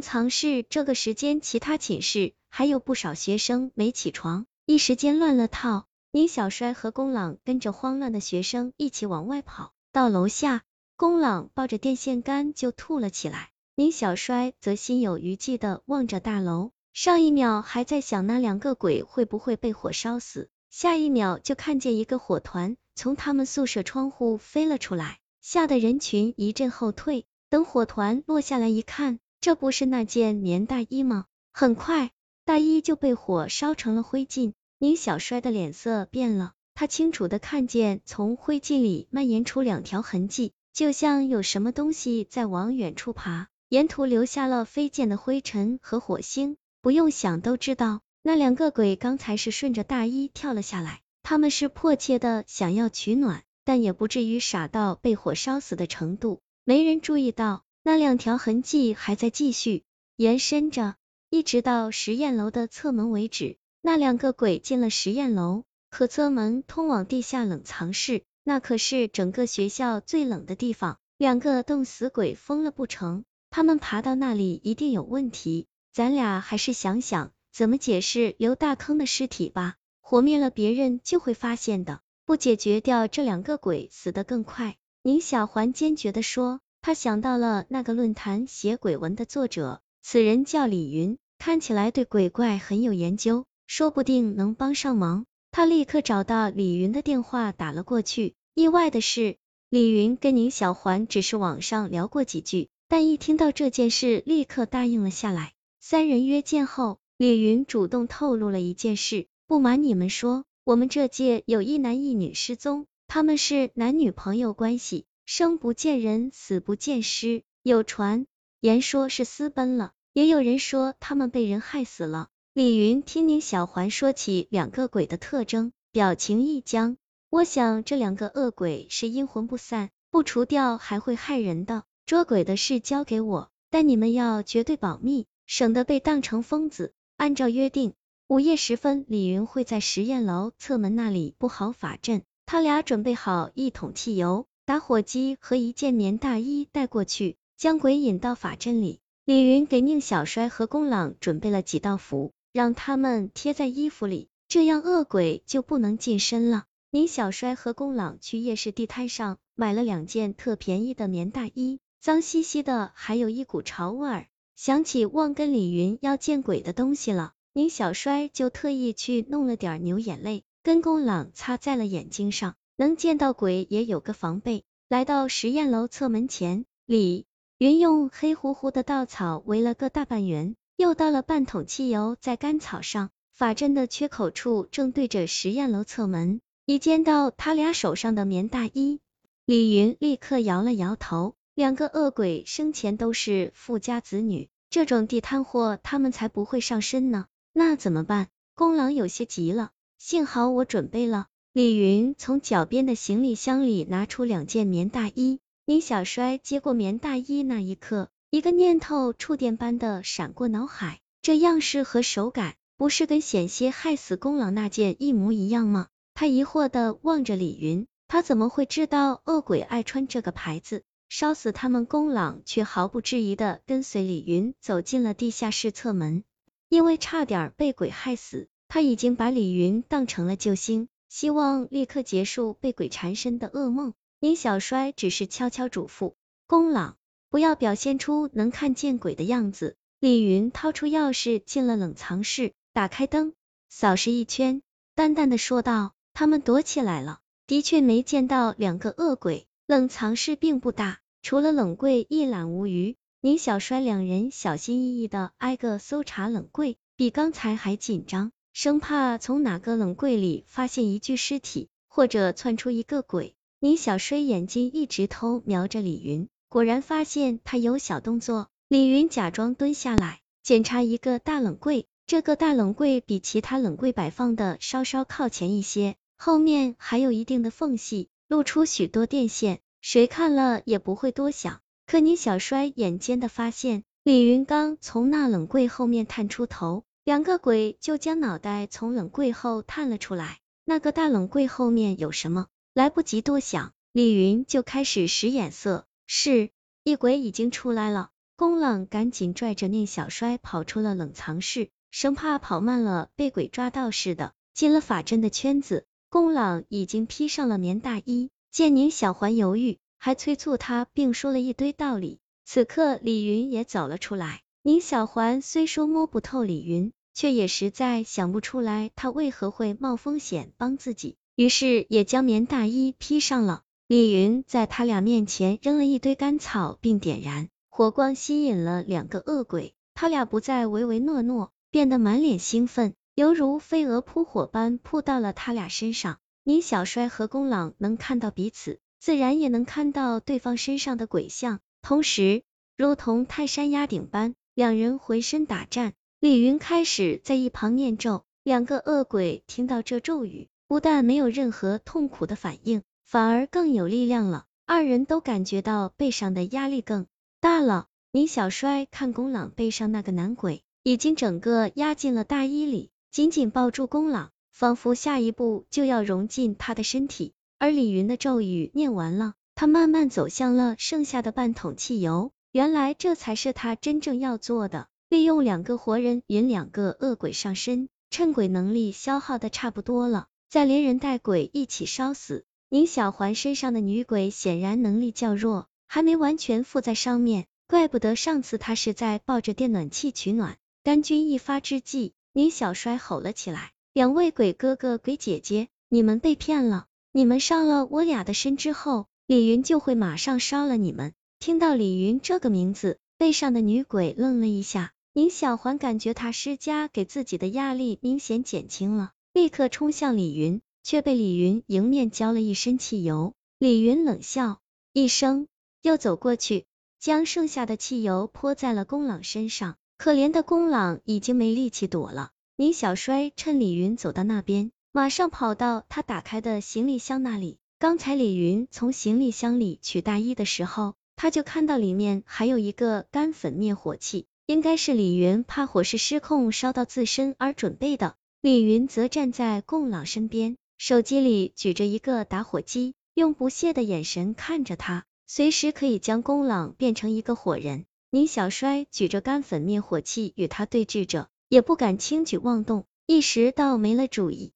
藏室这个时间，其他寝室还有不少学生没起床，一时间乱了套。宁小衰和宫朗跟着慌乱的学生一起往外跑，到楼下，宫朗抱着电线杆就吐了起来。宁小衰则心有余悸的望着大楼，上一秒还在想那两个鬼会不会被火烧死，下一秒就看见一个火团从他们宿舍窗户飞了出来，吓得人群一阵后退。等火团落下来一看，这不是那件棉大衣吗？很快，大衣就被火烧成了灰烬。宁小衰的脸色变了，他清楚的看见从灰烬里蔓延出两条痕迹，就像有什么东西在往远处爬。沿途留下了飞溅的灰尘和火星，不用想都知道，那两个鬼刚才是顺着大衣跳了下来。他们是迫切的想要取暖，但也不至于傻到被火烧死的程度。没人注意到，那两条痕迹还在继续延伸着，一直到实验楼的侧门为止。那两个鬼进了实验楼，可侧门通往地下冷藏室，那可是整个学校最冷的地方，两个冻死鬼疯了不成？他们爬到那里一定有问题，咱俩还是想想怎么解释刘大坑的尸体吧。火灭了，别人就会发现的。不解决掉这两个鬼，死得更快。宁小环坚决地说，他想到了那个论坛写鬼文的作者，此人叫李云，看起来对鬼怪很有研究，说不定能帮上忙。他立刻找到李云的电话打了过去。意外的是，李云跟宁小环只是网上聊过几句。但一听到这件事，立刻答应了下来。三人约见后，李云主动透露了一件事：不瞒你们说，我们这届有一男一女失踪，他们是男女朋友关系，生不见人，死不见尸。有传言说是私奔了，也有人说他们被人害死了。李云听宁小环说起两个鬼的特征，表情一僵。我想这两个恶鬼是阴魂不散，不除掉还会害人的。捉鬼的事交给我，但你们要绝对保密，省得被当成疯子。按照约定，午夜时分，李云会在实验楼侧门那里布好法阵。他俩准备好一桶汽油、打火机和一件棉大衣带过去，将鬼引到法阵里。李云给宁小衰和宫朗准备了几道符，让他们贴在衣服里，这样恶鬼就不能近身了。宁小衰和宫朗去夜市地摊上买了两件特便宜的棉大衣。脏兮兮的，还有一股潮味儿。想起忘跟李云要见鬼的东西了，宁小衰就特意去弄了点牛眼泪，跟宫朗擦在了眼睛上，能见到鬼也有个防备。来到实验楼侧门前，李云用黑乎乎的稻草围了个大半圆，又倒了半桶汽油在干草上。法阵的缺口处正对着实验楼侧门。一见到他俩手上的棉大衣，李云立刻摇了摇头。两个恶鬼生前都是富家子女，这种地摊货他们才不会上身呢。那怎么办？宫郎有些急了。幸好我准备了。李云从脚边的行李箱里拿出两件棉大衣。宁小衰接过棉大衣那一刻，一个念头触电般的闪过脑海。这样式和手感，不是跟险些害死宫郎那件一模一样吗？他疑惑的望着李云，他怎么会知道恶鬼爱穿这个牌子？烧死他们，宫朗却毫不质疑的跟随李云走进了地下室侧门。因为差点被鬼害死，他已经把李云当成了救星，希望立刻结束被鬼缠身的噩梦。宁小衰只是悄悄嘱咐宫朗，不要表现出能看见鬼的样子。李云掏出钥匙进了冷藏室，打开灯，扫视一圈，淡淡的说道：“他们躲起来了，的确没见到两个恶鬼。冷藏室并不大。”除了冷柜一览无余，宁小衰两人小心翼翼的挨个搜查冷柜，比刚才还紧张，生怕从哪个冷柜里发现一具尸体，或者窜出一个鬼。宁小衰眼睛一直偷瞄着李云，果然发现他有小动作。李云假装蹲下来检查一个大冷柜，这个大冷柜比其他冷柜摆放的稍稍靠前一些，后面还有一定的缝隙，露出许多电线。谁看了也不会多想，可宁小衰眼尖的发现，李云刚从那冷柜后面探出头，两个鬼就将脑袋从冷柜后探了出来。那个大冷柜后面有什么？来不及多想，李云就开始使眼色。是，一鬼已经出来了。宫朗赶紧拽着宁小衰跑出了冷藏室，生怕跑慢了被鬼抓到似的。进了法阵的圈子，宫朗已经披上了棉大衣，见宁小环犹豫，还催促他，并说了一堆道理。此刻李云也走了出来，宁小环虽说摸不透李云，却也实在想不出来他为何会冒风险帮自己，于是也将棉大衣披上了。李云在他俩面前扔了一堆干草，并点燃火光，吸引了两个恶鬼。他俩不再唯唯诺诺，变得满脸兴奋，犹如飞蛾扑火般扑到了他俩身上。宁小衰和宫朗能看到彼此，自然也能看到对方身上的鬼相，同时如同泰山压顶般，两人浑身打颤。李云开始在一旁念咒，两个恶鬼听到这咒语，不但没有任何痛苦的反应。反而更有力量了，二人都感觉到背上的压力更大了。米小衰看宫朗背上那个男鬼，已经整个压进了大衣里，紧紧抱住宫朗，仿佛下一步就要融进他的身体。而李云的咒语念完了，他慢慢走向了剩下的半桶汽油。原来这才是他真正要做的，利用两个活人引两个恶鬼上身，趁鬼能力消耗的差不多了，再连人带鬼一起烧死。宁小环身上的女鬼显然能力较弱，还没完全附在上面，怪不得上次他是在抱着电暖气取暖。甘君一发之际，宁小衰吼了起来：“两位鬼哥哥、鬼姐姐，你们被骗了！你们上了我俩的身之后，李云就会马上烧了你们。”听到李云这个名字，背上的女鬼愣了一下。宁小环感觉他施加给自己的压力明显减轻了，立刻冲向李云。却被李云迎面浇了一身汽油，李云冷笑一声，又走过去，将剩下的汽油泼在了宫朗身上。可怜的宫朗已经没力气躲了。宁小衰趁李云走到那边，马上跑到他打开的行李箱那里。刚才李云从行李箱里取大衣的时候，他就看到里面还有一个干粉灭火器，应该是李云怕火势失控烧到自身而准备的。李云则站在宫朗身边。手机里举着一个打火机，用不屑的眼神看着他，随时可以将宫朗变成一个火人。宁小衰举着干粉灭火器与他对峙着，也不敢轻举妄动，一时倒没了主意。